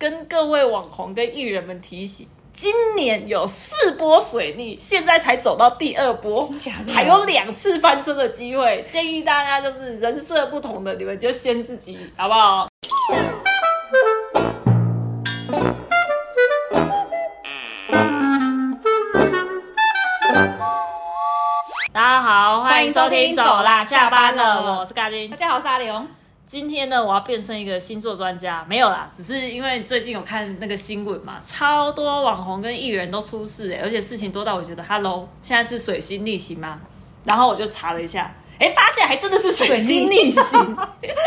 跟各位网红跟艺人们提醒。今年有四波水逆，现在才走到第二波还有两次翻车的机会。建议大家就是人设不同的，你们就先自己好不好？大家好，欢迎收听，走啦，下班了，我是嘎金大。家好，我是阿刘。今天呢，我要变成一个星座专家，没有啦，只是因为最近有看那个新闻嘛，超多网红跟艺人都出事哎，而且事情多到我觉得，Hello，现在是水星逆行吗？然后我就查了一下，哎，发现还真的是水星逆行。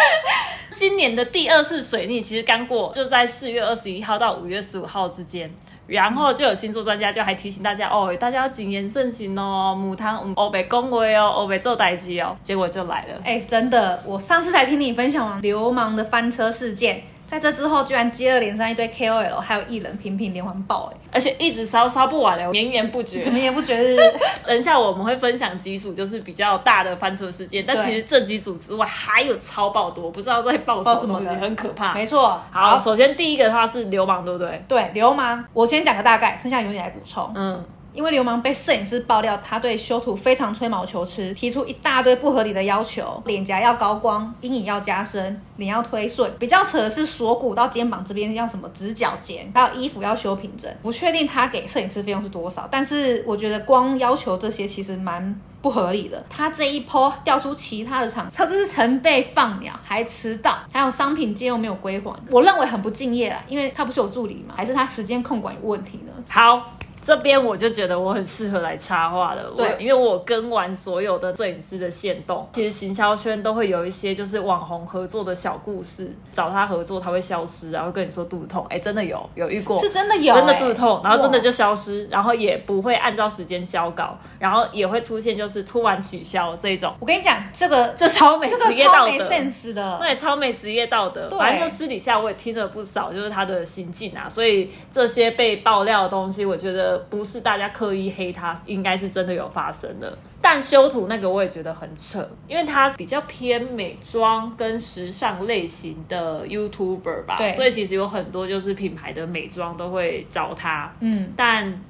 今年的第二次水逆其实刚过，就在四月二十一号到五月十五号之间。然后就有星座专家就还提醒大家哦，大家要谨言慎行哦，母汤欧北恭维哦，欧北做代机哦，结果就来了。哎、真的，我上次才听你分享完流氓的翻车事件，在这之后居然接二连三一堆 KOL 还有艺人频频连环爆、哎，而且一直烧烧不完的，绵延不绝你。们也不觉得？等一下我们会分享几组就是比较大的翻车事件，但其实这几组之外还有超爆多，不知道在爆什么东西，爆什么的很可怕。没错。好，首先第一个的话是流氓，对不对？对，流氓，我先讲个大概，剩下由你来补充。嗯，因为流氓被摄影师爆料，他对修图非常吹毛求疵，提出一大堆不合理的要求，脸颊要高光，阴影要加深，脸要推顺。比较扯的是锁骨到肩膀这边要什么直角肩，还有衣服要修平整。不确定他给摄影师费用是多少，但是我觉得光要求这些其实蛮。不合理的，他这一波调出其他的厂商，就是成倍放鸟，还迟到，还有商品借用没有归还，我认为很不敬业啊，因为他不是有助理吗？还是他时间控管有问题呢？好。这边我就觉得我很适合来插话了，对因为我跟完所有的摄影师的线动，其实行销圈都会有一些就是网红合作的小故事，找他合作他会消失，然后跟你说肚子痛，哎，真的有有遇过，是真的有、真的欸肚子痛，然后真的就消失，然后也不会按照时间交稿，然后也会出现就是突然取消这种，我跟你讲，这个这超没这个职业超没道德。sense 的。对，超没职业道德。对反正就私底下我也听了不少，就是他的行径啊，所以这些被爆料的东西，我觉得不是大家刻意黑他，应该是真的有发生的。但修图那个我也觉得很扯，因为他比较偏美妆跟时尚类型的 YouTuber 吧，对所以其实有很多就是品牌的美妆都会找他，嗯，但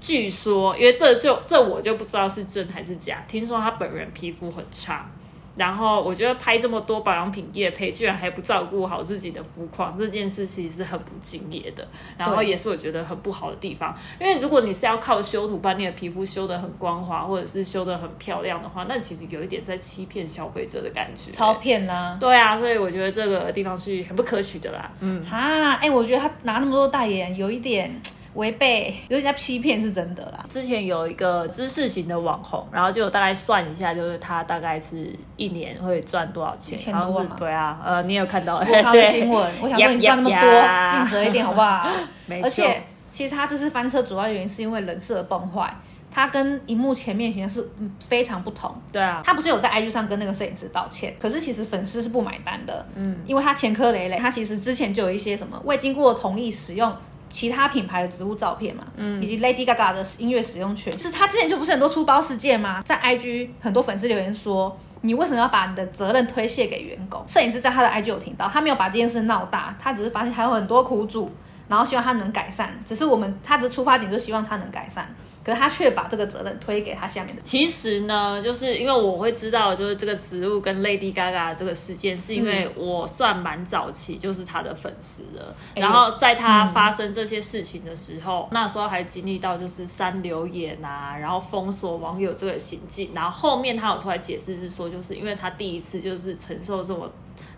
据说，因为这就这我就不知道是真还是假。听说他本人皮肤很差，然后我觉得拍这么多保养品业配，居然还不照顾好自己的肤况，这件事其实是很不敬业的。然后也是我觉得很不好的地方，因为如果你是要靠修图把你的皮肤修得很光滑，或者是修得很漂亮的话，那其实有一点在欺骗消费者的感觉。超骗呐、对啊，所以我觉得这个地方是很不可取的啦。嗯，啊！哎、我觉得他拿那么多代言，有一点违背，有点在欺骗，是真的啦。之前有一个知识型的网红，然后就大概算一下，就是他大概是一年会赚多少钱？1000好像是多万对啊，呃，你有看到？我看到 新闻，我想说你赚那么多，尽责一点好不好？没错而且，其实他这次翻车主要原因是因为人设崩坏，他跟荧幕前面形象是嗯非常不同。对啊，他不是有在 IG 上跟那个摄影师道歉，可是其实粉丝是不买单的，嗯，因为他前科累累，他其实之前就有一些什么未经过同意使用。其他品牌的植物照片嘛，嗯，以及 Lady Gaga 的音乐使用权，就是他之前就不是很多出包事件吗？在 IG 很多粉丝留言说，你为什么要把你的责任推卸给员工？摄影师在他的 IG 有听到，他没有把这件事闹大，他只是发现还有很多苦主，然后希望他能改善。只是我们他的出发点就希望他能改善，可是他却把这个责任推给他下面的。其实呢，就是因为我会知道，就是这个植物跟 Lady Gaga 这个事件，是因为我算蛮早期就是他的粉丝了。然后在他发生这些事情的时候，那时候还经历到就是删留言啊，然后封锁网友这个行径。然后后面他有出来解释是说，就是因为他第一次就是承受这么。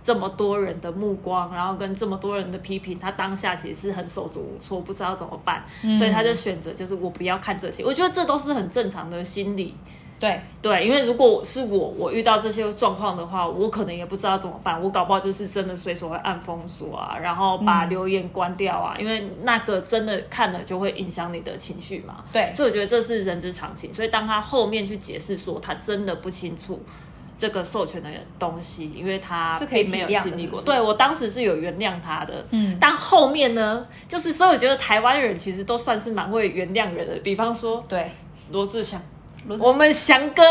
这么多人的目光，然后跟这么多人的批评，他当下其实是很手足无措，不知道怎么办，所以他就选择就是我不要看这些。我觉得这都是很正常的心理。对，对，因为如果是我，我遇到这些状况的话，我可能也不知道怎么办。我搞不好就是真的随手会按封锁啊，然后把留言关掉啊，因为那个真的看了就会影响你的情绪嘛。对所以我觉得这是人之常情。所以当他后面去解释说他真的不清楚。这个授权的东西，因为他没有经历过，对我当时是有原谅他的，嗯。但后面呢，就是所以我觉得台湾人其实都算是蛮会原谅人的，比方说对，罗志祥，我们翔哥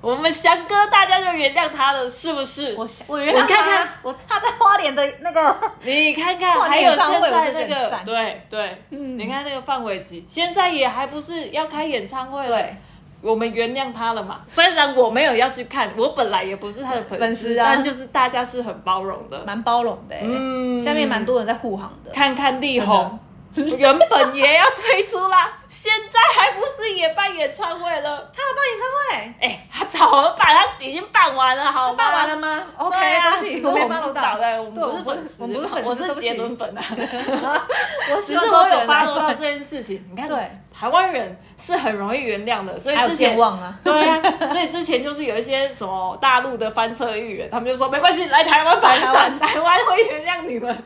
我们翔哥大家就原谅他了，是不是？我我原谅你看看。他，我他在花莲的那个，你看看，跨 还有现在那个，对对，嗯。你看那个范玮琪，现在也还不是要开演唱会了，对，我们原谅他了嘛。虽然我没有要去看，我本来也不是他的粉丝，粉丝啊但就是大家是很包容的。蛮包容的、欸，嗯下面蛮多人在护航的。看看力宏，原本也要推出啦，现在还不是也办演唱会了？他要办演唱会，哎、他早了办，他已经办完了，好吗？办完了吗？OK，对啊我没们不知道，办到对，我们不是粉丝，我们不是粉丝，我是杰伦粉啊。我只是我有发落到这件事情，你看，对，台湾人是很容易原谅的，所以之前忘啊，对啊，所以之前就是有一些什么大陆的翻车艺人，他们就说没关系，来台湾发来台展，台湾会原谅你们。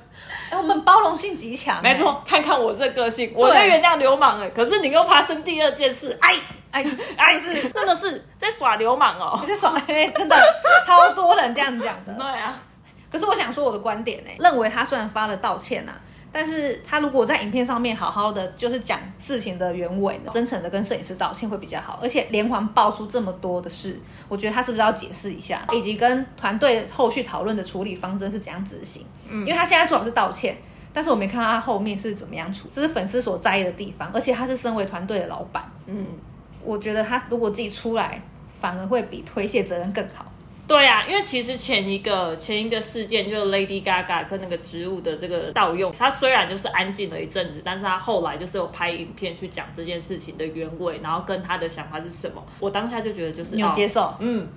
哎，我们包容性极强、没，错，看看我这个性，我在原谅流氓哎，可是你又发生第二件事，哎哎，是哎，不是？真的是在耍流氓哦你。在耍？哎，真的超多人这样讲的。对啊，可是我想说我的观点呢、认为他虽然发了道歉呐、啊但是他如果在影片上面好好的就是讲事情的原委，真诚的跟摄影师道歉会比较好。而且连环爆出这么多的事，我觉得他是不是要解释一下，以及跟团队后续讨论的处理方针是怎样执行？嗯，因为他现在做的是道歉。但是我没看到他后面是怎么样处，这是粉丝所在意的地方，而且他是身为团队的老板，嗯，我觉得他如果自己出来，反而会比推卸责任更好。对啊，因为其实前一个前一个事件就是 Lady Gaga 跟那个植物的这个盗用，他虽然就是安静了一阵子，但是他后来就是有拍影片去讲这件事情的原委，然后跟他的想法是什么。我当下就觉得就是你有哦接受？嗯，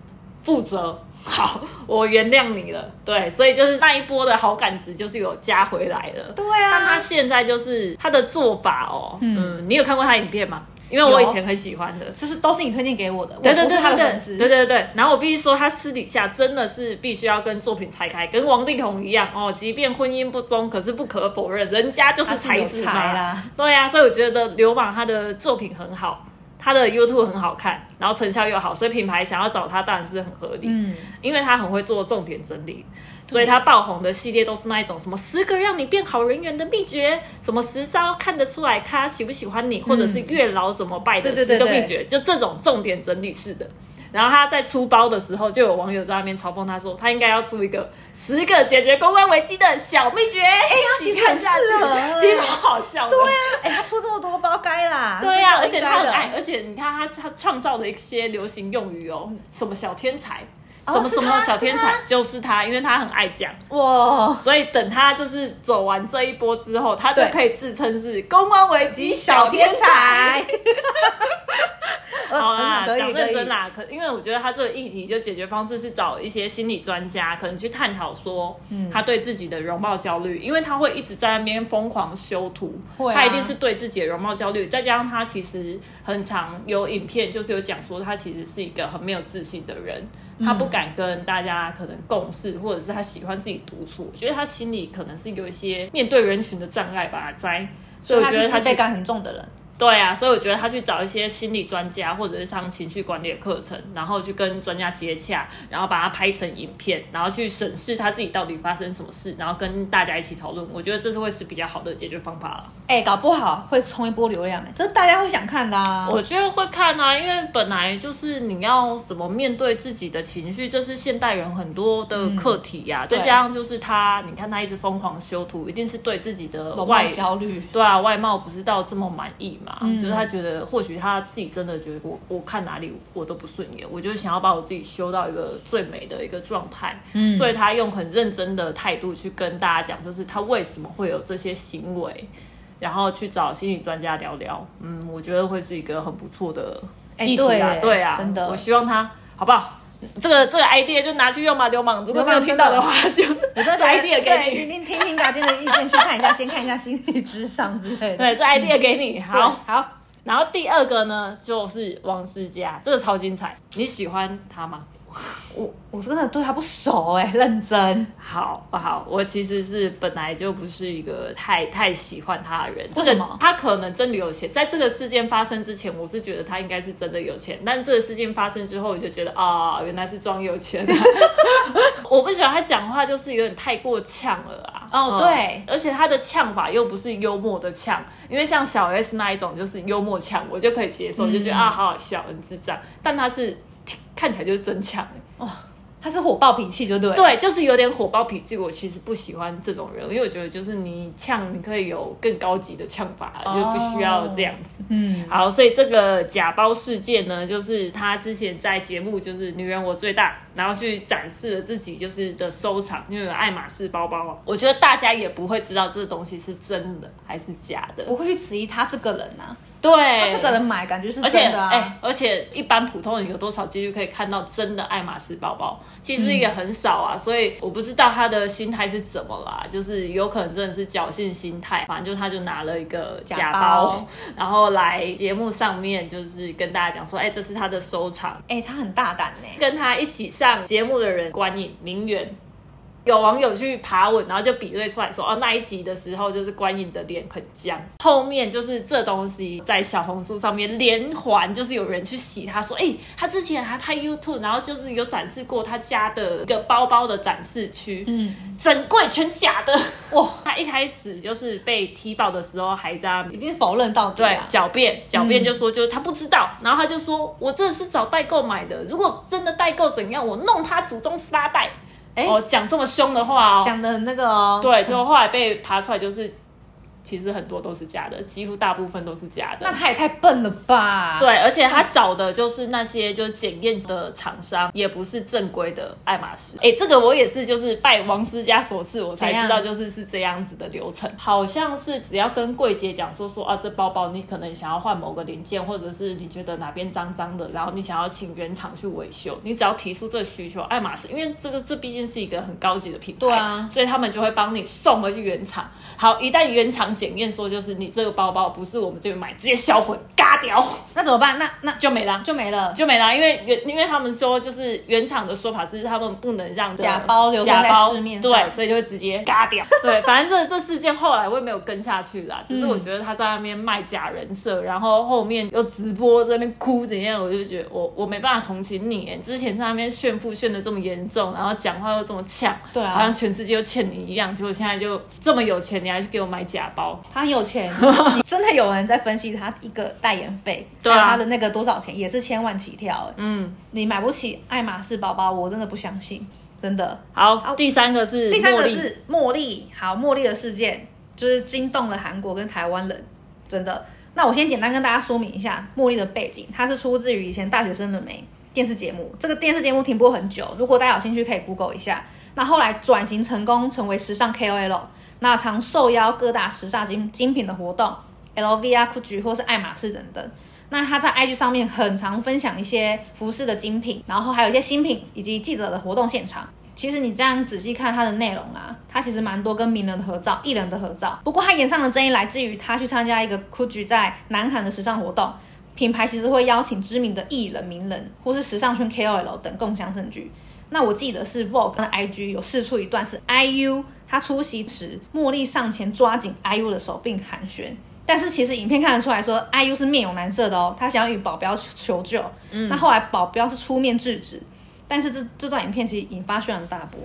负责。好，我原谅你了。对，所以就是那一波的好感值就是有加回来了。对但他啊，现在就是他的做法哦，嗯，你有看过他影片吗？因为我以前很喜欢的。就是都是你推荐给我的，对对对对对。对对对。然后我必须说，他私底下真的是必须要跟作品拆开，跟王力宏一样哦。即便婚姻不忠，可是不可否认，人家就是才子嘛啦。对啊，所以我觉得流氓他的作品很好，他的 YouTube 很好看，然后成效又好，所以品牌想要找他当然是很合理。嗯，因为他很会做重点整理，所以他爆红的系列都是那一种什么十个让你变好人缘的秘诀，什么十招看得出来他喜不喜欢你，或者是月老怎么拜的十个秘诀，就这种重点整理式的。然后他在出包的时候，就有网友在那边嘲讽他说，他应该要出一个十个解决公关危机的小秘诀，一起其实很看下去适合，其实蛮好笑的。对啊，哎、他出这么多包该啦。对呀、而且他很爱，而且你看他他创造的一些流行用语哦，什么小天才，哦什么什么小天才，就是他，因为他很爱讲。哇，所以等他就是走完这一波之后，他就可以自称是公关危机小小天天才。才。好啦，讲认真。啦，可因为我觉得他这个议题就解决方式是找一些心理专家，可能去探讨说，嗯他对自己的容貌焦虑，因为他会一直在那边疯狂修图，他一定是对自己的容貌焦虑，再加上他其实很常有影片，就是有讲说他其实是一个很没有自信的人，他不敢跟大家可能共事，或者是他喜欢自己独处，我觉得他心里可能是有一些面对人群的障碍吧，在。所以我他觉得他去是自卑感很重的人，对啊，所以我觉得他去找一些心理专家或者是上情绪管理的课程，然后去跟专家接洽，然后把它拍成影片，然后去审视他自己到底发生什么事，然后跟大家一起讨论。我觉得这是会是比较好的解决方法了。哎、搞不好会冲一波流量、哎，这大家会想看的啊。我觉得会看啊，因为本来就是你要怎么面对自己的情绪，这是现代人很多的课题呀、再加上就是他，你看他一直疯狂修图，一定是对自己的外貌焦虑，对啊，外貌不是到这么满意嘛？嗯就是他觉得或许他自己真的觉得我我看哪里我都不顺眼，我就是想要把我自己修到一个最美的一个状态。嗯，所以他用很认真的态度去跟大家讲，就是他为什么会有这些行为，然后去找心理专家聊聊。嗯，我觉得会是一个很不错的哎议题啊，对啊，真的我希望他好不好？这个这个 idea 就拿去用嘛，流氓。如果没有听到的话，就我这 idea 给你，你。听听听大家的意见，去看一下，先看一下心理智商之类的。对，这 idea 给你。好，好，然后第二个呢，就是王思佳，这个超精彩，你喜欢他吗？我我真的对他不熟哎、认真。好不好？我其实是本来就不是一个太太喜欢他的人，这个为什么他可能真的有钱，在这个事件发生之前，我是觉得他应该是真的有钱，但这个事件发生之后，我就觉得啊，原来是装有钱、我不喜欢他讲话，就是有点太过呛了啊。哦对而且他的呛法又不是幽默的呛，因为像小 S 那一种就是幽默呛，我就可以接受，就觉得啊好好笑，很智障。但他是看起来就是真呛、欸他是火爆脾气，就对了。对，就是有点火爆脾气。我其实不喜欢这种人，因为我觉得就是你呛，你可以有更高级的呛法，哦就不需要这样子。嗯，好，所以这个假包事件呢，就是他之前在节目就是《女人我最大》，然后去展示了自己就是的收藏，因为有爱马仕包包啊。我觉得大家也不会知道这个东西是真的还是假的。不会去质疑他这个人呐、啊，对，他这个人买感觉是真的啊。哎、而且一般普通人有多少几率可以看到真的爱马仕包包？其实也很少啊，所以我不知道他的心态是怎么啦，就是有可能真的是侥幸心态，反正就他就拿了一个假假包，然后来节目上面就是跟大家讲说，哎、这是他的收藏。哎、他很大胆呢、跟他一起上节目的人，关颖、名媛。有网友去爬文，然后就比对出来说，哦，那一集的时候就是关颖的脸很僵，后面就是这东西在小红书上面连环，就是有人去洗他说，哎、他之前还拍 YouTube，然后就是有展示过他家的一个包包的展示区，嗯，整柜全假的，哇！他一开始就是被踢爆的时候还在那边。一定否认到底对啊。狡辩，狡辩就说就是他不知道，然后他就说我这是找代购买的，如果真的代购怎样，我弄他祖宗十八代。哎哦，讲这么凶的话哦，讲的很那个哦，对，之后后来被爬出来，就是其实很多都是假的，几乎大部分都是假的那。他也太笨了吧？，对，而且他找的就是那些就是检验的厂商，也不是正规的爱马仕。哎，这个我也是就是拜王思佳所赐，我才知道就是是这样子的流程。好像是只要跟柜姐讲说说啊，这包包你可能想要换某个零件，或者是你觉得哪边脏脏的，然后你想要请原厂去维修，你只要提出这个需求，爱马仕因为这个这毕竟是一个很高级的品牌，对啊所以他们就会帮你送回去原厂。好，一旦原厂检验说就是你这个包包不是我们这边买，直接销毁，嘎掉 那怎么办？那那就没了。就没了。就没了，因为原因为他们说就是原厂的说法是他们不能让假包留在假包市面上对，所以就会直接嘎掉。对，反正这这事件后来我也没有跟下去啦，只是我觉得他在那边卖假人设，然后后面又直播在那边哭怎样，我就觉得我我没办法同情你耶，之前在那边炫富炫的这么严重，然后讲话又这么呛，对啊好像全世界都欠你一样，结果现在就这么有钱，你还是给我买假包，他很有钱，真的有人在分析他一个代言费，对啊他的那个多少钱，也是千万起跳。哎嗯，你买不起爱马仕包包，我真的不相信，真的。好，第三个是第三个是茉莉，好，茉莉的事件就是惊动了韩国跟台湾人，真的。那我先简单跟大家说明一下茉莉的背景，它是出自于以前大学生的美电视节目，这个电视节目停播很久，如果大家有兴趣可以 Google 一下。那后来转型成功，成为时尚 KOL，那常受邀各大时尚精精品的活动，LV 啊、GUCCI 或是爱马仕等等。那他在 IG 上面很常分享一些服饰的精品，然后还有一些新品以及记者的活动现场。其实你这样仔细看它的内容啊，它其实蛮多跟名人的合照、艺人的合照。不过他演上的争议来自于他去参加一个 GUCCI 在南韩的时尚活动，品牌其实会邀请知名的艺人、名人或是时尚圈 KOL 等共享盛举。那我记得是 Vogue 的 IG 有试出一段是 IU 他出席时，茉莉上前抓紧 IU 的手并寒暄。但是其实影片看得出来说，IU 是面有难色的哦，他想要与保镖求救。嗯那后来保镖是出面制止，但是这这段影片其实引发轩然大波。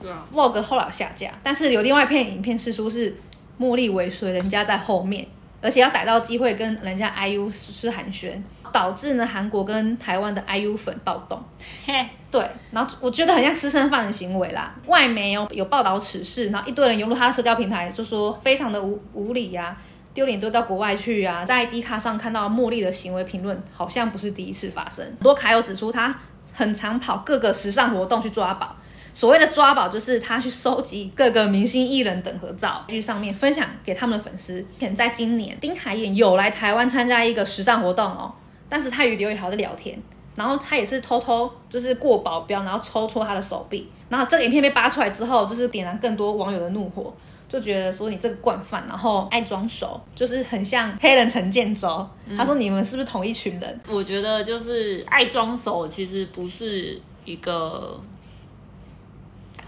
对啊，Vogue 后来下架，但是有另外一片影片是说是茉莉尾随人家在后面，而且要逮到机会跟人家 IU 是寒暄，导致呢韩国跟台湾的 IU 粉暴动。嘿，对，然后我觉得很像私生饭的行为啦。外媒有有报道此事，然后一堆人涌入他的社交平台，就说非常的无无理呀、丢脸丢到国外去啊。在 D 卡上看到茉莉的行为评论，好像不是第一次发生。很多卡友指出，他很常跑各个时尚活动去抓宝。所谓的抓宝，就是他去收集各个明星艺人等合照，去上面分享给他们的粉丝。前在今年，丁海寅有来台湾参加一个时尚活动哦，但是他与刘宇豪在聊天，然后他也是偷偷就是过保镖，然后抽戳他的手臂。然后这个影片被扒出来之后，就是点燃更多网友的怒火，就觉得说你这个惯犯，然后爱装熟，就是很像黑人陈建州。他说你们是不是同一群人？我觉得就是爱装熟，其实不是一个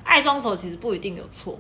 爱装熟，其实不一定有错。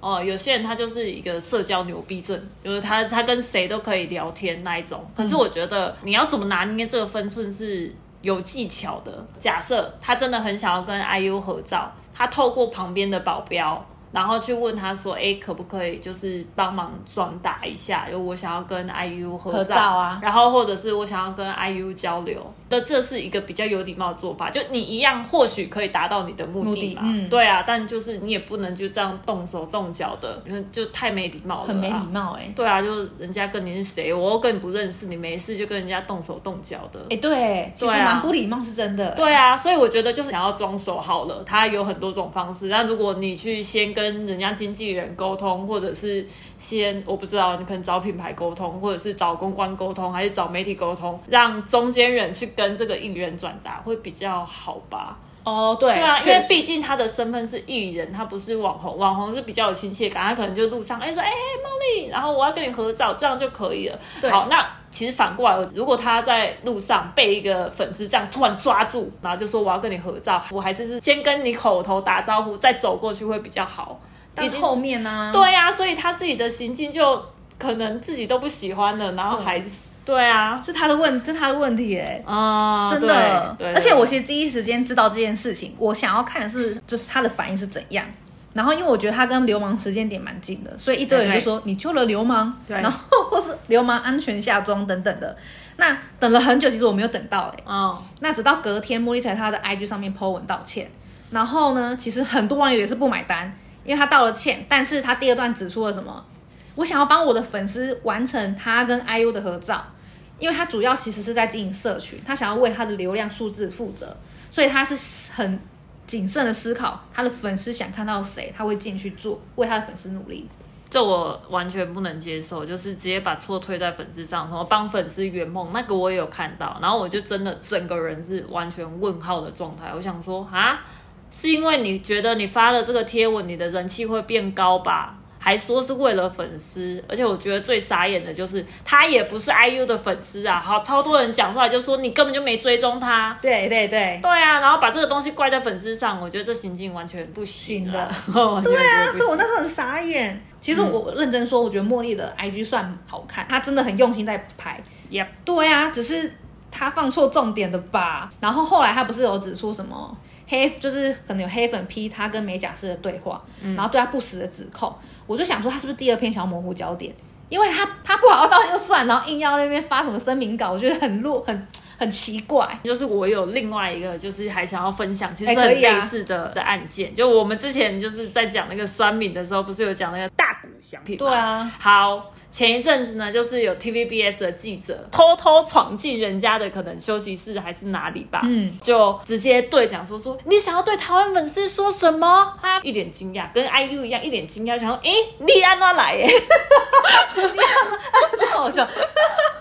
哦，有些人他就是一个社交牛逼症，就是他他跟谁都可以聊天那一种。可是我觉得你要怎么拿捏这个分寸是有技巧的。假设他真的很想要跟 IU 合照，他透过旁边的保镖然后去问他说，哎，可不可以就是帮忙转达一下，就我想要跟 IU 合合照啊然后或者是我想要跟 IU 交流，那这是一个比较有礼貌的做法，就你一样或许可以达到你的目目的嘛，的嗯对啊，但就是你也不能就这样动手动脚的，就太没礼貌了，很没礼。貌哎、对啊，就是人家跟你是谁，我又跟你不认识，你没事就跟人家动手动脚的。哎、对，其实蛮不礼貌是真的、对啊，所以我觉得就是想要装熟好了，他有很多种方式。那如果你去先跟人家经纪人沟通，或者是先我不知道，你可能找品牌沟通，或者是找公关沟通，还是找媒体沟通，让中间人去跟这个应援转达，会比较好吧？哦，对，对啊，因为毕竟他的身份是艺人，他不是网红，网红是比较有亲切感，他可能就路上哎说哎茉莉，然后我要跟你合照，这样就可以了。对好，那其实反过来，如果他在路上被一个粉丝这样突然抓住，然后就说我要跟你合照，我还是是先跟你口头打招呼，再走过去会比较好。但是后面呢、对呀、所以他自己的行径就可能自己都不喜欢了，然后还对啊，是他的问，这是他的问题哎、啊、真的，对，对而且我其实第一时间知道这件事情，我想要看的是就是他的反应是怎样。然后因为我觉得他跟流氓时间点蛮近的，所以一堆人就说你救了流氓，对。然后或是流氓安全下装等等的。那等了很久，其实我没有等到哎、哦，那直到隔天，茉莉才他的 IG 上面 po 文道歉。然后呢，其实很多网友也是不买单，因为他道了歉，但是他第二段指出了什么？我想要帮我的粉丝完成他跟 IU 的合照，因为他主要其实是在经营社群，他想要为他的流量数字负责，所以他是很谨慎的思考他的粉丝想看到谁，他会进去做，为他的粉丝努力。这我完全不能接受，就是直接把错推在粉丝上，什么帮粉丝圆梦，那个我也有看到，然后我就真的整个人是完全问号的状态。我想说啊，是因为你觉得你发了这个贴文，你的人气会变高吧？还说是为了粉丝，而且我觉得最傻眼的就是他也不是 IU 的粉丝啊，好，超多人讲出来就说你根本就没追踪他，对对对，对啊，然后把这个东西怪在粉丝上，我觉得这行径完全不行行的 对对啊，所以我那时候很傻眼。其实我认真说，我觉得茉莉的 IG 算好看，她真的很用心在拍。Yep 对啊，只是她放错重点了吧？然后后来她不是有指出什么黑，就是可能有黑粉批他跟美甲师的对话，然后对他不实的指控。我就想说，他是不是第二篇想要模糊焦点？因为他他不好好道歉就算，然后硬要那边发什么声明稿，我觉得很弱，很很奇怪。就是我有另外一个，就是还想要分享，其实很类似的、的案件。就我们之前就是在讲那个酸敏的时候，不是有讲那个大股奖品吗？对啊，好，前一阵子呢，就是有 TVBS 的记者偷偷闯进人家的可能休息室还是哪里吧，嗯，就直接对讲说说你想要对台湾粉丝说什么？他一脸惊讶，跟 IU 一样一脸惊讶，想说诶，你安哪来耶？真 好笑。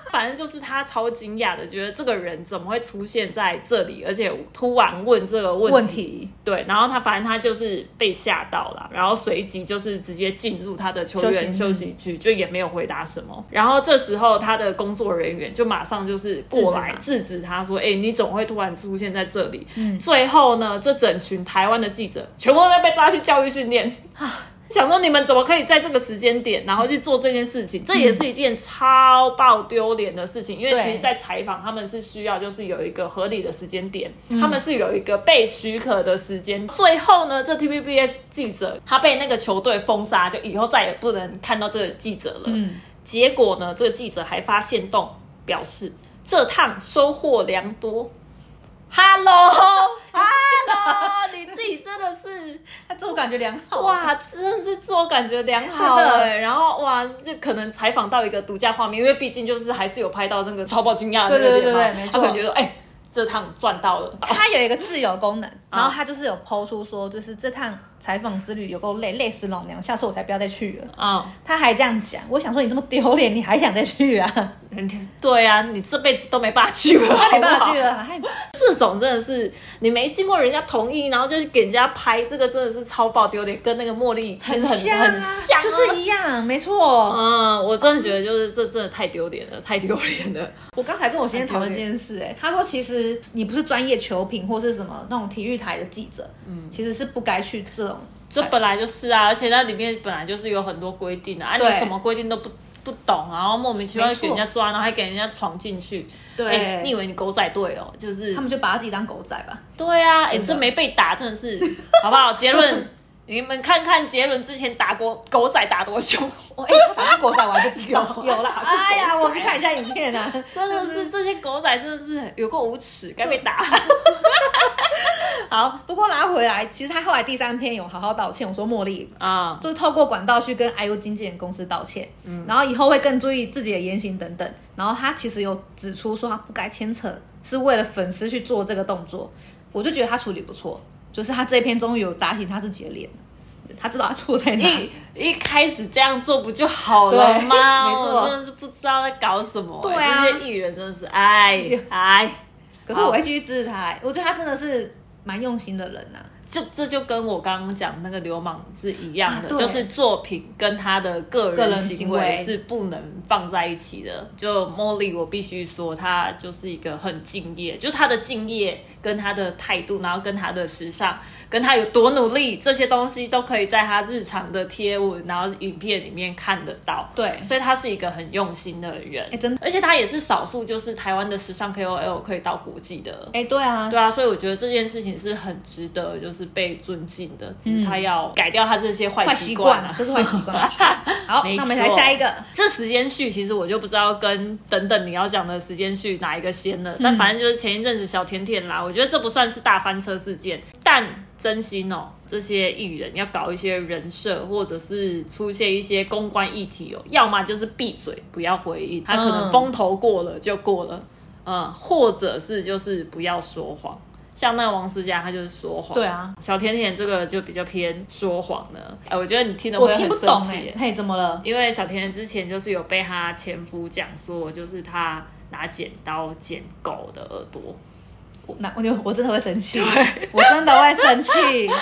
反正就是他超惊讶的，觉得这个人怎么会出现在这里，而且突然问这个问题。问题对，然后他反正他就是被吓到了，然后随即就是直接进入他的球员休休息区，就也没有回答什么。然后这时候他的工作人员就马上就是过来制止他说：“哎、你怎么会突然出现在这里？”最后呢，这整群台湾的记者全部都被抓去教育训练。想说你们怎么可以在这个时间点，然后去做这件事情？这也是一件超爆丢脸的事情，因为其实，在采访他们是需要就是有一个合理的时间点，他们是有一个被许可的时间。最后呢，这 TVBS 记者他被那个球队封杀，就以后再也不能看到这个记者了。嗯，结果呢，这个记者还发现动表示，这趟收获良多。Hello，Hello，你自己真的是他自我感觉良好。哇，真的是自我感觉良好真的哎。然后哇，就可能采访到一个独家画面，因为毕竟就是还是有拍到那个超爆惊讶的那个对对对脸嘛对可能觉得哎、这趟赚到了。它有一个自由功能，啊然后他就是有抛出说，就是这趟采访之旅有够累，累死老娘，下次我才不要再去了。嗯，他还这样讲，我想说你这么丢脸，你还想再去啊？对啊，你这辈子都没办法去了，他没办好不好法去了，还这种真的是你没经过人家同意，然后就是给人家拍，这个真的是超爆丢脸，跟那个茉莉其实很像很啊，像啊就是一样，没错。嗯，我真的觉得就是这真的太丢脸了，太丢脸了。我刚才跟我先生讨论这件事、哎，他说其实你不是专业球评或是什么那种体育台的记者，嗯，其实是不该去这种。这本来就是啊，而且那里面本来就是有很多规定啊，啊，你什么规定都不不懂，然后莫名其妙就给人家抓，然后还给人家闯进去。对哎你以为你狗仔队哦？就是他们就把他自己当狗仔吧。对啊，哎、这没被打真的是好不好？结论 你们看看杰伦之前打过狗仔打多凶，哦，哎、他打过狗仔，我还不知道。有啦，哎呀，我去看一下影片啊。真的是这些狗仔真的是有够无耻，该被打。好，不过拿回来，其实他后来第三篇有好好道歉，我说茉莉啊、就是透过管道去跟 IU 经纪人公司道歉，嗯，然后以后会更注意自己的言行等等。然后他其实有指出说他不该牵扯，是为了粉丝去做这个动作。我就觉得他处理不错，就是他这篇终于有打醒他自己的脸，他知道他错在哪里一。一开始这样做不就好了吗？没错我真的是不知道在搞什么、对啊这些艺人真的是，哎哎，可是我会继续支持他、我觉得他真的是蛮用心的人呐、就这就跟我刚刚讲那个流氓是一样的，啊就是作品跟他的个个人人行行为为是不能放在一起的。就茉莉，我必须说，她就是一个很敬业，就她的敬业跟她的态度，然后跟她的时尚，跟她有多努力，这些东西都可以在她日常的贴文，然后影片里面看得到。对所以她是一个很用心的人。哎真的而且她也是少数，就是台湾的时尚 KOL 可以到国际的。哎、对啊，对啊，所以我觉得这件事情是很值得，就是被尊敬的。只是他要改掉他这些坏坏习惯啊。习惯就是坏习惯。好，那我们来下一个。这时间序其实我就不知道跟等等你要讲的时间序哪一个先了，但反正就是前一阵子小甜甜啦，我觉得这不算是大翻车事件，但真心哦，这些艺人要搞一些人设，或者是出现一些公关议题哦，要么就是闭嘴不要回应，他可能嗯风头过了就过了，嗯，或者是就是不要说谎。像那个王思佳，他就是说谎。对啊，小甜甜这个就比较偏说谎呢。哎，我觉得你听了我会很生气耶。嘿，怎么了？因为小甜甜之前就是有被她前夫讲说，就是她拿剪刀剪狗的耳朵。我那我就我真的会生气，我真的会生气。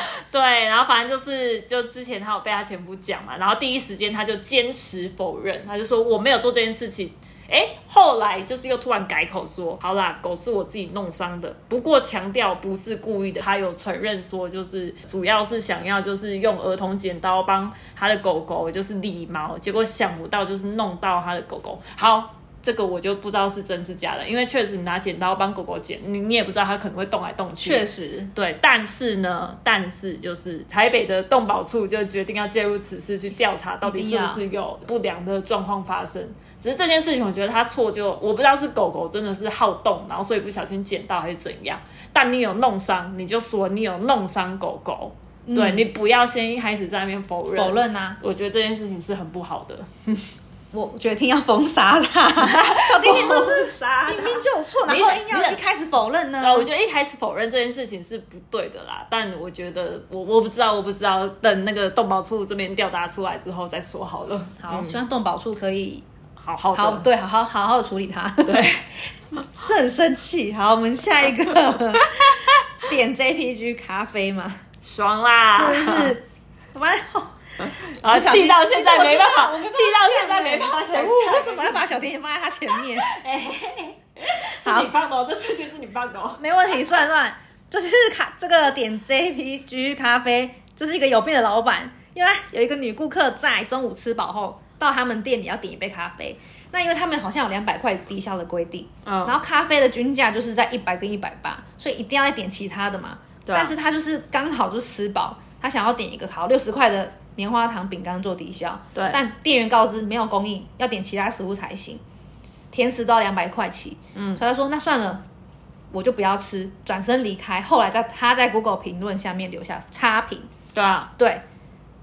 对，然后反正就是，就之前她有被她前夫讲嘛，然后第一时间她就坚持否认，她就说我没有做这件事情。哎，后来就是又突然改口说，好啦，狗是我自己弄伤的，不过强调不是故意的。他有承认说，就是主要是想要就是用儿童剪刀帮他的狗狗就是理毛，结果想不到就是弄到他的狗狗。好。这个我就不知道是真是假的，因为确实你拿剪刀帮狗狗剪，你你也不知道它可能会动来动去。确实，对，但是呢，但是就是台北的动保处就决定要介入此事，去调查到底是不是有不良的状况发生。只是这件事情，我觉得他错就我不知道是狗狗真的是好动，然后所以不小心捡到还是怎样。但你有弄伤，你就说你有弄伤狗狗，对你不要先一开始在那边否认。否认啊！我觉得这件事情是很不好的。我决定要封杀他。小甜甜真的是杀明明就有错，然你后硬要一开始否认呢对，？我觉得一开始否认这件事情是不对的啦，但我觉得我我不知道，我不知道，等那个动保处这边调查出来之后再说好了。好，嗯希望动保处可以好好对好好好好处理它。对，是很生气。好，我们下一个 点 JPG 咖啡嘛，爽啦！真的是，完然后气到现在没办法，气到现在没办法为什么要把小甜甜放在他前面？是你放的哦，这顺序是你放的哦。没问题，算了算，就是卡这个点 JPG 咖啡，就是一个有病的老板。原来有一个女顾客在中午吃饱后到他们店里要点一杯咖啡，那因为他们好像有两百块低消的规定，嗯。然后咖啡的均价就是在一百跟一百八，所以一定要再点其他的嘛。对啊。但是他就是刚好就吃饱，他想要点一个好六十块的棉花糖饼干做低消，对。但店员告知没有供应，要点其他食物才行，甜食都要两百块起，嗯，所以他说那算了。我就不要吃，转身离开。后来在他在 Google 评论下面留下差评，对啊，对，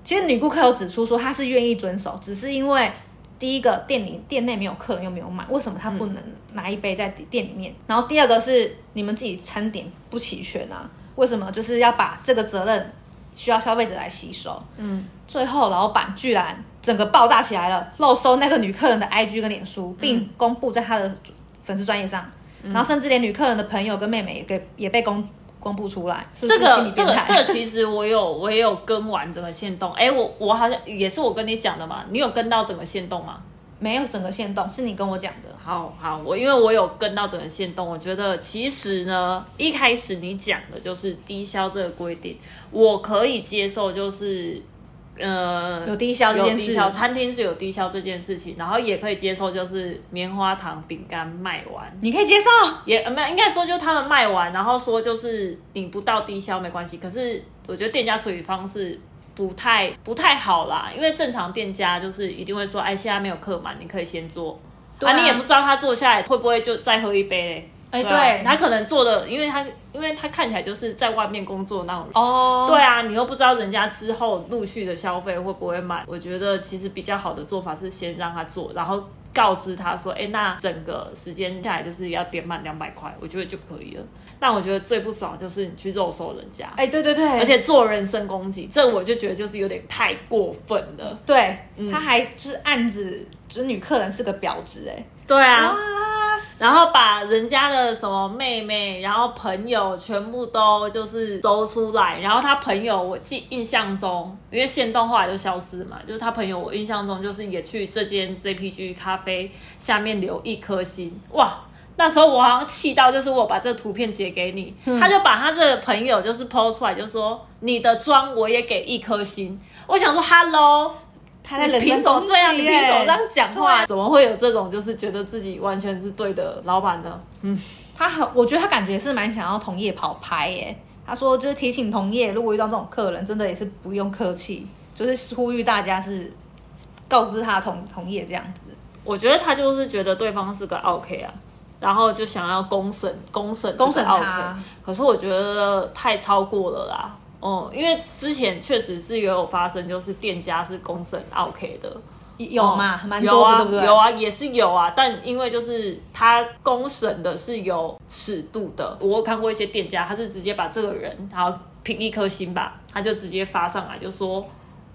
其实女顾客有指出说她是愿意遵守，只是因为第一个店里店内没有客人又没有买，为什么她不能拿一杯在店里面？然后第二个是你们自己餐点不齐全啊，为什么就是要把这个责任需要消费者来吸收？嗯，最后老板居然整个爆炸起来了，漏收那个女客人的 IG 跟脸书，并公布在她的粉丝专业上，然后甚至连女客人的朋友跟妹妹也给也被公公布出来，这个这个？这个其实我有我也有跟完整个线动，哎，我我好像也是我跟你讲的嘛，你有跟到整个线动吗？没有整个线动，是你跟我讲的。好好，我因为我有跟到整个线动，我觉得其实呢，一开始你讲的就是低消这个规定，我可以接受，就是呃有低消这件事有低消，餐厅是有低消这件事情，然后也可以接受，就是棉花糖饼干卖完，你可以接受？也呃没有应该说就他们卖完，然后说就是你不到低消没关系，可是我觉得店家处理方式不太不太好啦，因为正常店家就是一定会说，哎，现在没有客满，你可以先做。对啊你也不知道他坐下来会不会就再喝一杯嘞。哎啊对他可能做的，因为他因为他看起来就是在外面工作那种人。哦，对啊，你又不知道人家之后陆续的消费会不会买。我觉得其实比较好的做法是先让他做，然后告知他说，哎，那整个时间下来就是要点满两百块，我觉得就可以了。但我觉得最不爽的就是你去肉收人家，哎，对对对，而且做人身攻击，这我就觉得就是有点太过分了。对，嗯他还就是暗指就是女客人是个婊子，哎，对啊，哇，然后把人家的什么妹妹，然后朋友全部都就是搜出来，然后他朋友我记印象中，因为线动后来就消失嘛，就是他朋友我印象中就是也去这间 JPG 咖啡下面留一颗心，哇！那时候我好像气到，就是我把这个图片截给你，他就把他这个朋友就是 PO 出来，就说你的妆我也给一颗星。我想说，Hello，他在人凭什么对啊？你凭什么耶这样讲话？怎么会有这种就是觉得自己完全是对的老板呢？嗯他很，我觉得他感觉是蛮想要同业跑拍耶。他说就是提醒同业，如果遇到这种客人，真的也是不用客气，就是呼吁大家是告知他同同业这样子。我觉得他就是觉得对方是个 OK 啊，然后就想要公审公审公审他 OK，可是我觉得太超过了啦。哦、因为之前确实是有发生，就是店家是公审 OK 的，有嘛，蛮有多的，啊，对不对？有啊，也是有啊，但因为就是他公审的是有尺度的，我有看过一些店家，他是直接把这个人，然后评一颗星吧，他就直接发上来，就说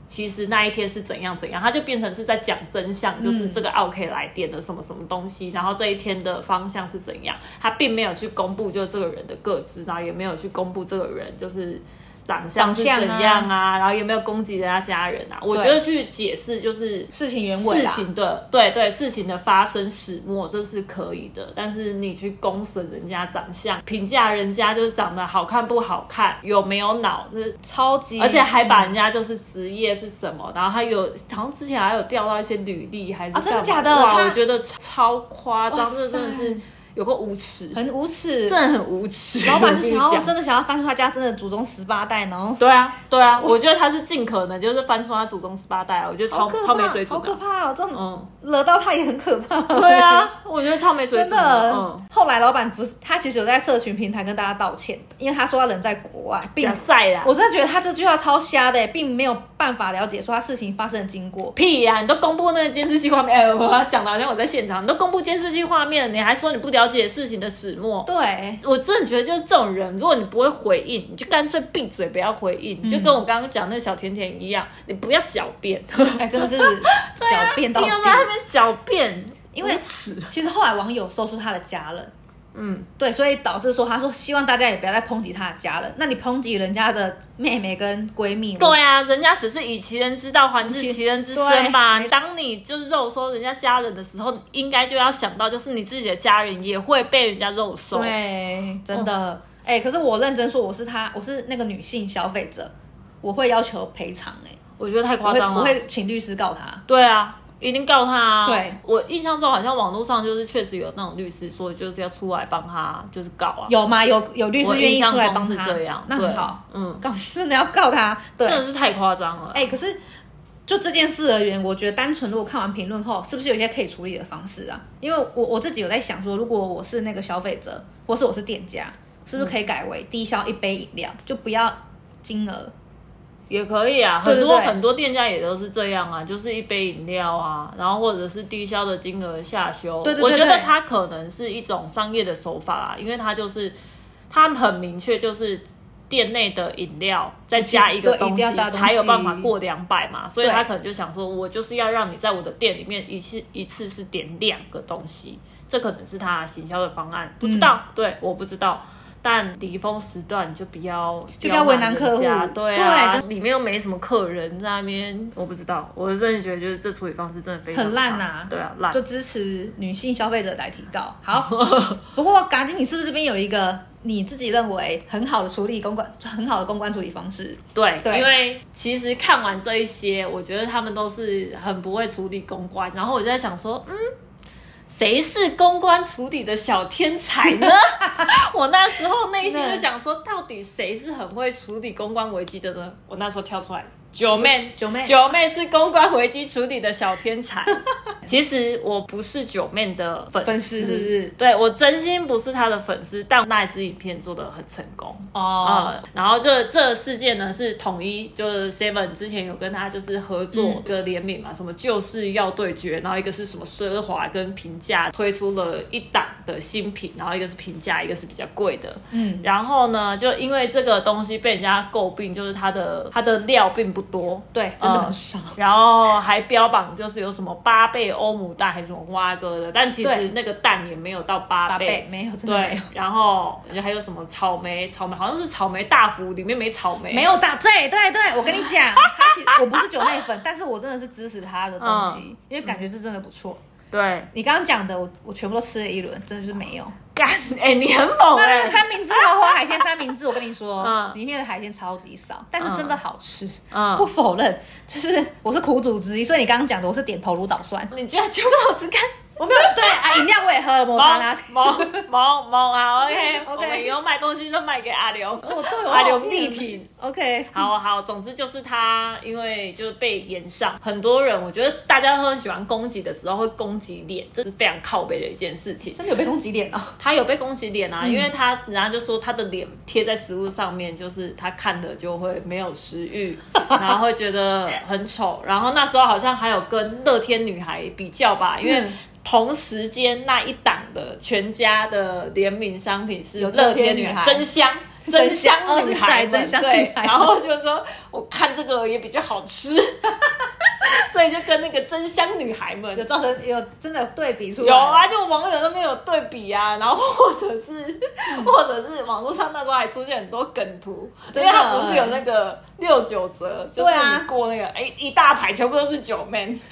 其实那一天是怎样怎样，他就变成是在讲真相，就是这个 OK 来电的什么什么东西，然后这一天的方向是怎样，他并没有去公布就这个人的个资，然后也没有去公布这个人就是。长相是怎样啊？然后有没有攻击人家家人啊？我觉得去解释就是事情原委事，情的对对事情的发生始末，这是可以的。但是你去公审人家长相，评价人家就是长得好看不好看，有没有脑，就是超级，而且还把人家就是职业是什么，然后他有好像之前还有调到一些履历还是啊真的假的他我觉得超夸张，哇这真的是塞有个无耻，很无耻。真的很无耻。老板是想要真的想要翻出他家真的祖宗十八代，然后对啊，对啊，我觉得他是尽可能就是翻出他祖宗十八代啊，我觉得超超没水准好。可怕哦！这种嗯，惹到他也很可怕。对啊，我觉得超没水准真。的。嗯，后来老板不是他，其实有在社群平台跟大家道歉，因为他说他人在国外，并假赛啦，我真的觉得他这句话超瞎的，并没有办法了解说他事情发生的经过。屁呀、你都公布那个监视器画面，哎、我要讲的好像我在现场，你都公布监视器画面，你还说你不了解事情的始末。对，我真的觉得就是这种人，如果你不会回应，你就干脆闭嘴，不要回应，嗯就跟我刚刚讲那个小甜甜一样，你不要狡辩，哎，真的是 狡辩到底。不要在那边狡辩，因为。其实后来网友搜出他的家人，嗯，对，所以导致说他说希望大家也不要再抨击他的家人。那你抨击人家的妹妹跟闺蜜，对啊，人家只是以其人之道还治其其人之身吧对。当你就是肉收人家家人的时候，应该就要想到，就是你自己的家人也会被人家肉收。对，真的。哎、可是我认真说，我是他，我是那个女性消费者，我会要求赔偿。哎，我觉得太夸张了。会请律师告他。对啊，一定告他啊！对，我印象中好像网络上就是确实有那种律师说，就是要出来帮他，就是告啊。有吗？有有律我师愿意出来帮他，是这样，那很好。嗯，告真的要告他，对，真的是太夸张了。哎、可是就这件事而言，我觉得单纯如果看完评论后，是不是有一些可以处理的方式啊？因为我我自己有在想说，如果我是那个消费者，或是我是店家，是不是可以改为低消一杯饮料，就不要金额？也可以啊，很多很多店家也都是这样啊，就是一杯饮料啊，然后或者是低消的金额下修。对对对我觉得对它可能是一种商业的手法啊，因为它就是它很明确，就是店内的饮料再加一个东西才有办法过两百嘛，所以他可能就想说，我就是要让你在我的店里面一次一次是点两个东西，这可能是他行销的方案，不知道，对，我不知道。但离峰时段你就不要就不要为难客户。对啊，对这里面又没什么客人在那边，我不知道，我真的觉得就是这处理方式真的非常很烂差呐对啊，烂。就支持女性消费者来提告。好，不过嘎金，你是不是这边有一个你自己认为很好的处理公关，很好的公关处理方式？对，对。因为其实看完这一些，我觉得他们都是很不会处理公关，然后我就在想说，嗯。谁是公关处理的小天才呢？我那时候内心就想说，到底谁是很会处理公关危机的呢？我那时候跳出来九妹，九妹。九妹是公关危机处理的小天才。其实我不是九妹的粉丝，粉丝是不是对我真心不是她的粉丝，但那一支影片做的很成功。哦，呃，然后这这个事件呢是统一，就是 Seven 之前有跟他就是合作个联名嘛，什么就是要对决，然后一个是什么奢华跟平价推出了一档的新品，然后一个是平价，一个是比较贵的，嗯，然后呢，就因为这个东西被人家诟病，就是它的它的料并不多，对，真的很少。然后还标榜就是有什么八倍欧姆蛋还是什么蛙哥的，但其实那个蛋也没有到八八倍，没有，真的没对有。，然后还有什么草莓？草莓好像是草莓大福，里面没草莓，没有大，对对对，我跟你讲，他其实我不是九妹粉，但是我真的是支持他的东西，因为感觉是真的不错。对，你刚刚讲的，我我全部都吃了一轮，真的是没有。干，哎、你很猛那哎、那个三明治豪华海鲜三明治，我跟你说，嗯。里面的海鲜超级少，但是真的好吃，嗯。不否认，就是我是苦主之一，所以你刚刚讲的我是点头如捣蒜，你居然全部都吃干，我没有对啊，饮料我也喝了，抹茶拿铁。萌萌萌啊，OK，OK 我们以后买东西都卖给阿刘，哦，对，阿刘好骗力挺。OK，好好，总之就是他，因为就是被延上，很多人我觉得大家都很喜欢攻击的时候会攻击脸，这是非常靠背的一件事情。真的有被攻击脸啊。他有被攻击脸啊，因为他人家就说他的脸贴在食物上面，就是他看的就会没有食欲，然后会觉得很丑。然后那时候好像还有跟乐天女孩比较吧，因为嗯同时间那一档的全家的联名商品是有乐天女孩真香。真真香香女孩真香对女，孩。然后就说我看这个也比较好吃，所以就跟那个真香女孩们有造成有真的对比出来，有啊，就网友那边有对比啊，然后或者是、嗯。或者是网络上那时候还出现很多梗图，因为它不是有那个六九折，就是过那个哎、一大排全部都是九妹，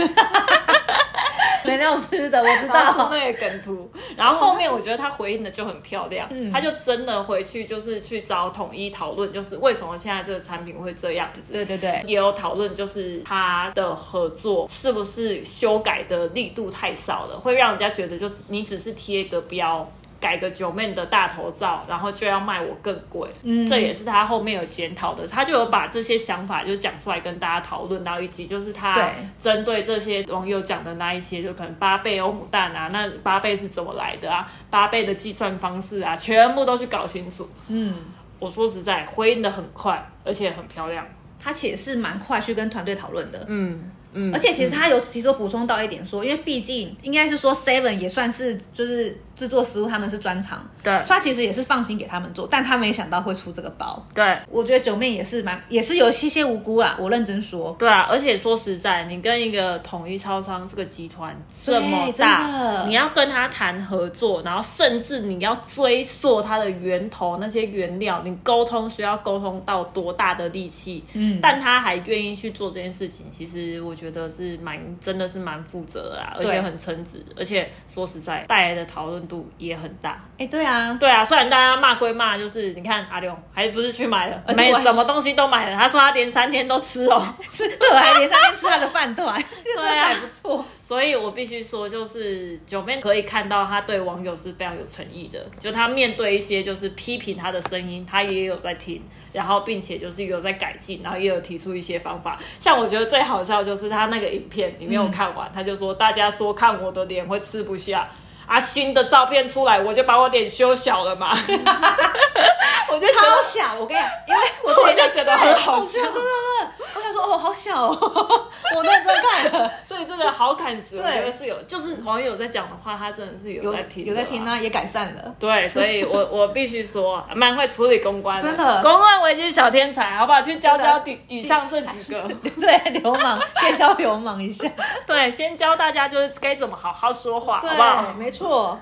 没料吃的，我知道。那个梗图，然后后面我觉得他回应的就很漂亮，嗯他就真的回去就是去找统一讨论，就是为什么现在这个产品会这样子，对对对，也有讨论，就是他的合作是不是修改的力度太少了，会让人家觉得就是你只是贴个标。改个九妹的大头照，然后就要卖我更贵，嗯这也是他后面有检讨的，他就有把这些想法就讲出来跟大家讨论，然后以及就是他对针对这些网友讲的那一些，就可能八倍欧姆蛋啊，那八倍是怎么来的啊，八倍的计算方式啊，全部都去搞清楚。嗯，我说实在，回应的很快，而且很漂亮。他也是蛮快去跟团队讨论的。嗯嗯，而且其实他有其实有补充到一点说，因为毕竟应该是说 Seven 也算是就是制作食物他们是专长，对所以他其实也是放心给他们做，但他没想到会出这个包。对。我觉得九妹也是蛮也是有一些些无辜啦，我认真说。对啊，而且说实在，你跟一个统一超商这个集团这么大，你要跟他谈合作，然后甚至你要追溯它的源头那些原料，你沟通需要沟通到多大的力气？嗯但他还愿意去做这件事情，其实我觉得是蛮真的是蛮负责的啊，而且很称职，而且说实在带来的讨论度也很大。哎，对啊，对啊，虽然大家骂归骂，就是你看阿六还不是去买了，没什么东西都买了，他说他连三天都吃哦。是，对我还连三天吃他的饭团，这对啊还不错。所以我必须说，就是九妹可以看到他对网友是非常有诚意的，就他面对一些就是批评他的声音，他也有在听，然后并且就是有在改进，然后也有提出一些方法。像我觉得最好笑就是他那个影片你没有看完，他就说大家说看我的脸会吃不下。啊，新的照片出来，我就把我脸修小了嘛，我就觉超，小，我跟你讲，因为我 我之前就觉得很好笑真的真的，我想说哦，好小哦，我认真看了，所以这个好感值，我对觉得是有，就是网友在讲的话，他真的是有有在听，有在听啊，。也改善了。对，所以我我必须说，蛮会处理公关真的公关危机小天才，好不好？去教教以以上这几个，对，流氓，先教流氓一下。对，先教大家就是该怎么好好说话，好不好？没错。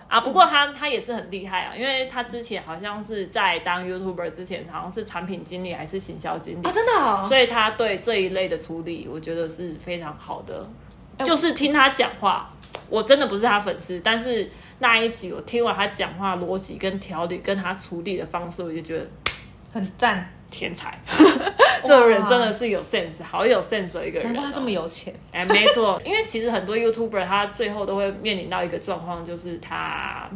啊，不过他他也是很厉害啊，因为他之前好像是在当 YouTuber 之前，好像是产品经理还是行销经理啊，，真的哦。所以他对这一类的处理，我觉得是非常好的。哎就是听他讲话，我真的不是他粉丝，但是那一集我听完他讲话逻辑跟条理，跟他处理的方式，我就觉得很赞，天才，这个人真的是有 sense，好有 sense 的一个人、哦。难怪他这么有钱。哎，没错，因为其实很多 YouTuber 他最后都会面临到一个状况，就是他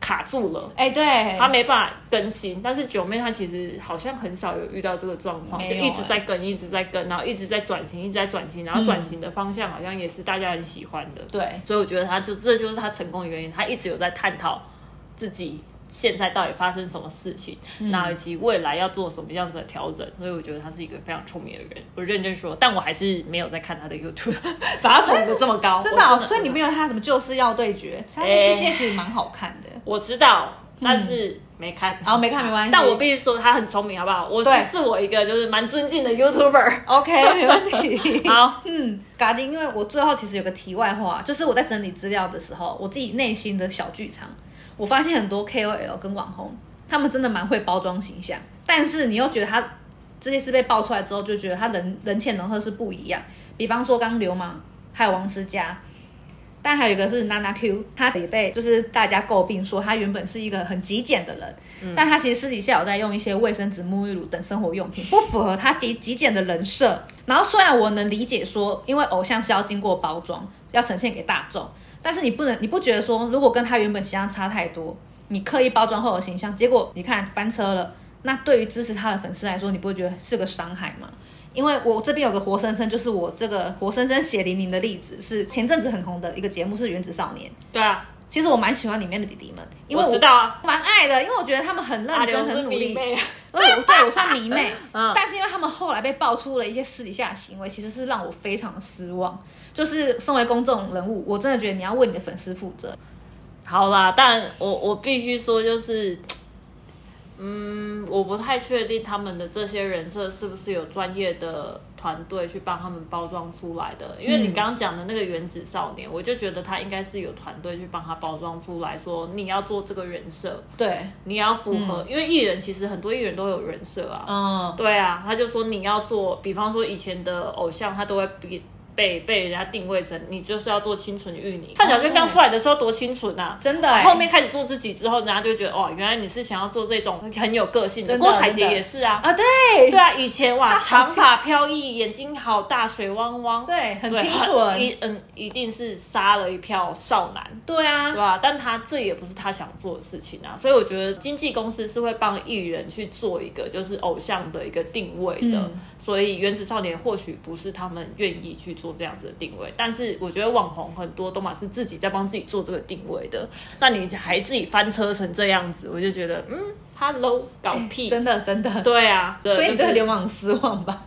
卡住了。哎、对，他没办法更新，但是九妹她其实好像很少有遇到这个状况，就一直在更，一直在更，然后一直在转型，一直在转型，然后转型的方向好像也是大家很喜欢的。对，所以我觉得他就这就是他成功的原因，他一直有在探讨自己现在到底发生什么事情，嗯那、以及未来要做什么样子的调整。所以我觉得他是一个非常聪明的人，我认真说，但我还是没有在看他的 YouTube，把他捧得这么高，真的,、所以你没有他什么就是要对决，他那些其实蛮好看的。我知道，但是没看。然后没看没关系，但我必须说他很聪明，好不好？我是是我一个就是蛮尊敬的 YouTuber。OK 没问题。好，嗯，嘎金，因为我最后其实有个题外话，就是我在整理资料的时候，我自己内心的小剧场，我发现很多 KOL 跟网红，他们真的蛮会包装形象，但是你又觉得他这些事被爆出来之后，就觉得他人人前人后是不一样。比方说刚刚流氓，还有王思佳。但还有一个是娜娜 Q，他也被就是大家诟病说他原本是一个很极简的人，但她其实私底下有在用一些卫生纸、沐浴乳等生活用品，不符合他极极简的人设。然后虽然我能理解说，因为偶像是要经过包装，要呈现给大众，但是你不能，你不觉得说，如果跟他原本形象差太多，你刻意包装后的形象，结果你看翻车了，那对于支持他的粉丝来说，你不会觉得是个伤害吗？因为我这边有个活生生，就是我这个活生生血淋淋的例子，是前阵子很红的一个节目，是《原子少年》。对啊，其实我蛮喜欢里面的弟弟们，因为我知道啊，蛮爱的，因为我觉得他们很认真、很努力。对我算迷妹，嗯但是因为他们后来被爆出了一些私底下的行为，其实是让我非常的失望。就是身为公众人物，我真的觉得你要为你的粉丝负责。好啦，但我我必须说，就是，嗯，我不太确定他们的这些人设是不是有专业的团队去帮他们包装出来的。因为你刚刚讲的那个原子少年，我就觉得他应该是有团队去帮他包装出来，说你要做这个人设，对，你要符合，因为艺人其实很多艺人都有人设啊。嗯，对啊，他就说你要做，比方说以前的偶像，他都会比被被人家定位成你就是要做清纯玉女。范晓萱刚出来的时候多清纯啊，真的、欸。后面开始做自己之后，人家就觉得哦，原来你是想要做这种 很有个性的。郭采洁也是啊，啊，对对啊，以前哇，长发飘逸，眼睛好大，水汪汪，对，很清纯。一嗯，一定是杀了一票少男。对啊对，吧？但他这也不是他想做的事情啊，所以我觉得经纪公司是会帮艺人去做一个就是偶像的一个定位的，嗯所以原子少年或许不是他们愿意去做这样子的定位，但是我觉得网红很多都嘛是自己在帮自己做这个定位的，那你还自己翻车成这样子，我就觉得嗯，Hello，搞屁，真的真的。对啊，对所以你就是对流氓很失望吧？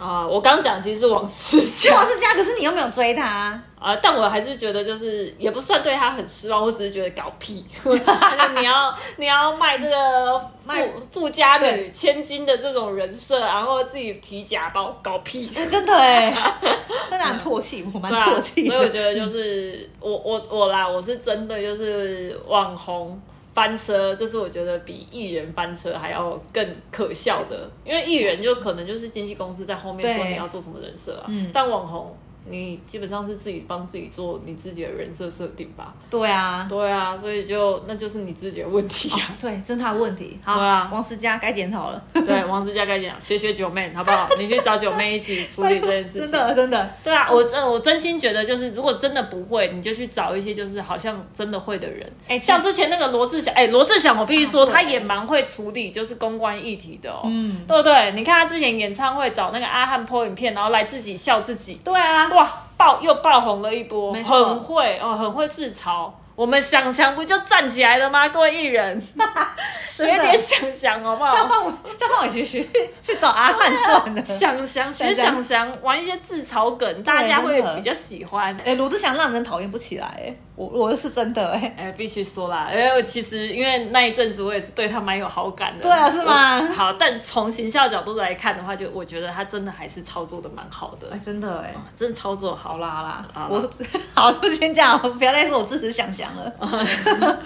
啊、我刚讲其实是王思佳望是这样，可是你又没有追他、啊。啊、但我还是觉得就是也不算对他很失望，我只是觉得搞屁。你要你要卖这个卖富富家女千金的这种人设，然后自己提假包，搞屁。哎、真的哎，真的很唾弃，我蛮唾弃的。所以我觉得就是我我我啦，我是针对就是网红翻车，这是我觉得比艺人翻车还要更可笑的，因为艺人就可能就是经纪公司在后面说你要做什么人设啊，嗯。但网红你基本上是自己帮自己做你自己的人设设定吧。对啊，对啊，所以就那就是你自己的问题啊。对，这是他的问题。好，对啊王思佳该检讨了。对，王思佳该讲学学九妹好不好？你去找九妹一起处理这件事情。真的真的，对啊，我真我真心觉得，就是如果真的不会，你就去找一些就是好像真的会的人。哎像之前那个罗志祥，哎，罗志祥，我必须说，啊他也蛮会处理就是公关议题的哦。嗯，对不对？你看他之前演唱会找那个阿汉 po 影片，然后来自己笑自己，对啊，哇，爆又爆红了一波，很会哦，很会自嘲。我们想想不就站起来了吗？各位艺人，学点想想好不好？叫范伟，叫范伟去去去找阿汉算了。想想学想。想想，玩一些自嘲梗，大家会比较喜欢。哎、罗志祥让人讨厌不起来，哎，我我是真的，哎，哎，必须说啦，因为其实因为那一阵子我也是对他蛮有好感的。对啊是吗？好，但从形象角度来看的话，就我觉得他真的还是操作的蛮好的。哎，，真的，哎，真的操作好好啦啦。我好就先这样，不要再说我支持想想了。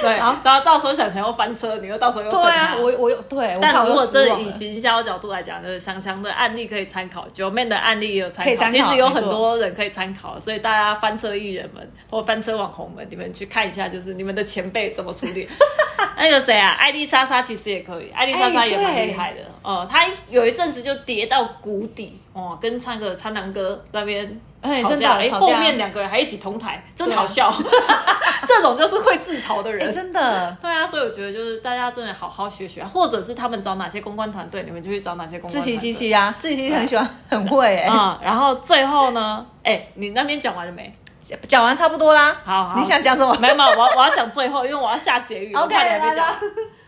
对，然好后到时候想想又翻车，你又到时候又对，啊我我有对，但如果我就失望了真的以行销角度来讲，就是香香的案例可以参考，九妹的案例也有参考，其实有很多人可以参考，所以大家翻车艺人们或翻车网红们，你们去看一下，就是你们的前辈怎么处理。那个谁啊，艾丽莎莎其实也可以，艾丽莎莎哎也蛮对厉害的。哦、她有一阵子就跌到谷底，哦，跟唱个苍南哥那边哎，哎真的吵架后面两个人还一起同台，真好笑。这种就是会自嘲的人。真的。对啊，所以我觉得就是大家真的好好学学，或者是他们找哪些公关团队，你们就去找哪些公关自。欺欺欺啊，自欺欺欺很喜欢，很会哎、嗯，然后最后呢，哎、你那边讲完了没？讲完差不多啦。好好你想讲什么？没有我要我要讲最后，因为我要下结语。我 OK，怕你还没来讲来。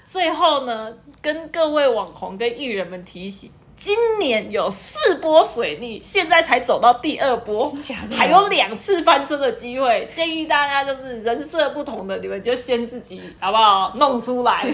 最后呢，跟各位网红跟艺人们提醒。今年有四波水逆，现在才走到第二波还有两次翻车的机会。建议大家就是人设不同的，你们就先自己好不好 弄出来，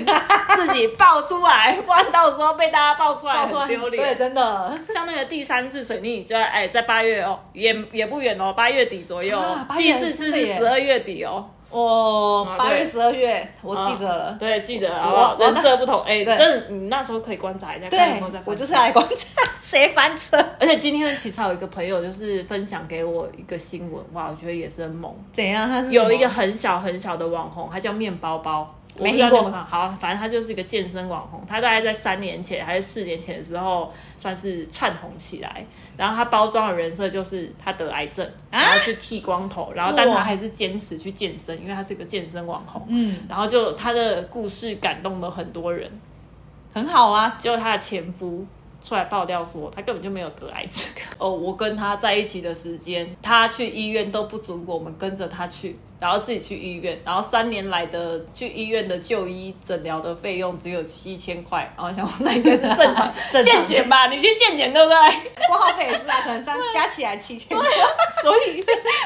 自己爆出来，不然到时候被大家爆出来丢对，真的。像那个第三次水逆，就在哎在八月哦，也也不远哦，八月底左右。第四次是十二月底哦。哦，啊对八月、十二月，我记着了。对，记得了好不好？我人设不同，哎，对真的，你那时候可以观察一下，对我就是来观察谁翻车。而且今天其实还有一个朋友，就是分享给我一个新闻，哇，我觉得也是很猛。怎样？他是有一个很小很小的网红，他叫面包包，我没听过。好，反正他就是一个健身网红，他大概在三年前还是四年前的时候，算是窜红起来。然后他包装的人设就是他得癌症，啊然后去剃光头，然后但他还是坚持去健身，因为他是一个健身网红。嗯，然后就他的故事感动了很多人，很好啊。结果他的前夫出来爆料说，他根本就没有得癌症。哦，我跟他在一起的时间，他去医院都不准我们跟着他去，然后自己去医院，然后三年来的去医院的就医诊疗的费用只有七千块，然后想说那应该是正常 健检吧？你去健检对不对？挂号费也是啊，可能三加起来七千，所以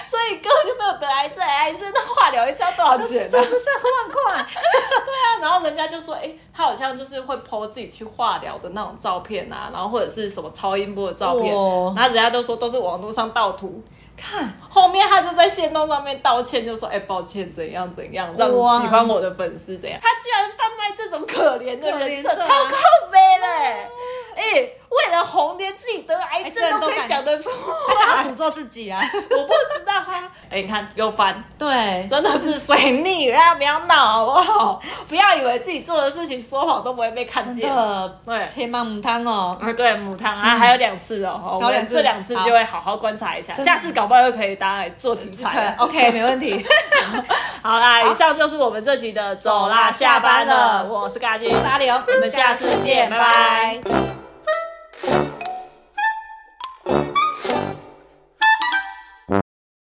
所以根本就没有得癌症，癌症的化疗一次要多少钱呢、这是三万块。对啊然后人家就说，哎、他好像就是会 po 自己去化疗的那种照片啊，然后或者是什么超音波的照片，哇然后人家都说都是网络上盗图。看，后面他就在线动上面道歉，就说：“哎、抱歉，怎样怎样，让哇喜欢我的粉丝怎样。”他居然贩卖这种可怜的人设，超靠背嘞！哎、为了红，连自己得癌症都可以讲得出来他想要，诅咒自己啊。我不知道他。哎、你看又翻，对，真的是水逆，大家不要闹好不好？不要以为自己做的事情说谎都不会被看真见。的，对千万母汤哦。啊，对，母汤啊，还有两次哦，我们有两次这两次就会好好观察一下，下次搞又可以当来做题材，OK，没问题。好啦，以上就是我们这集的，走啦，下班了。我是嘉欣，哪里哦？我们下次见，拜拜。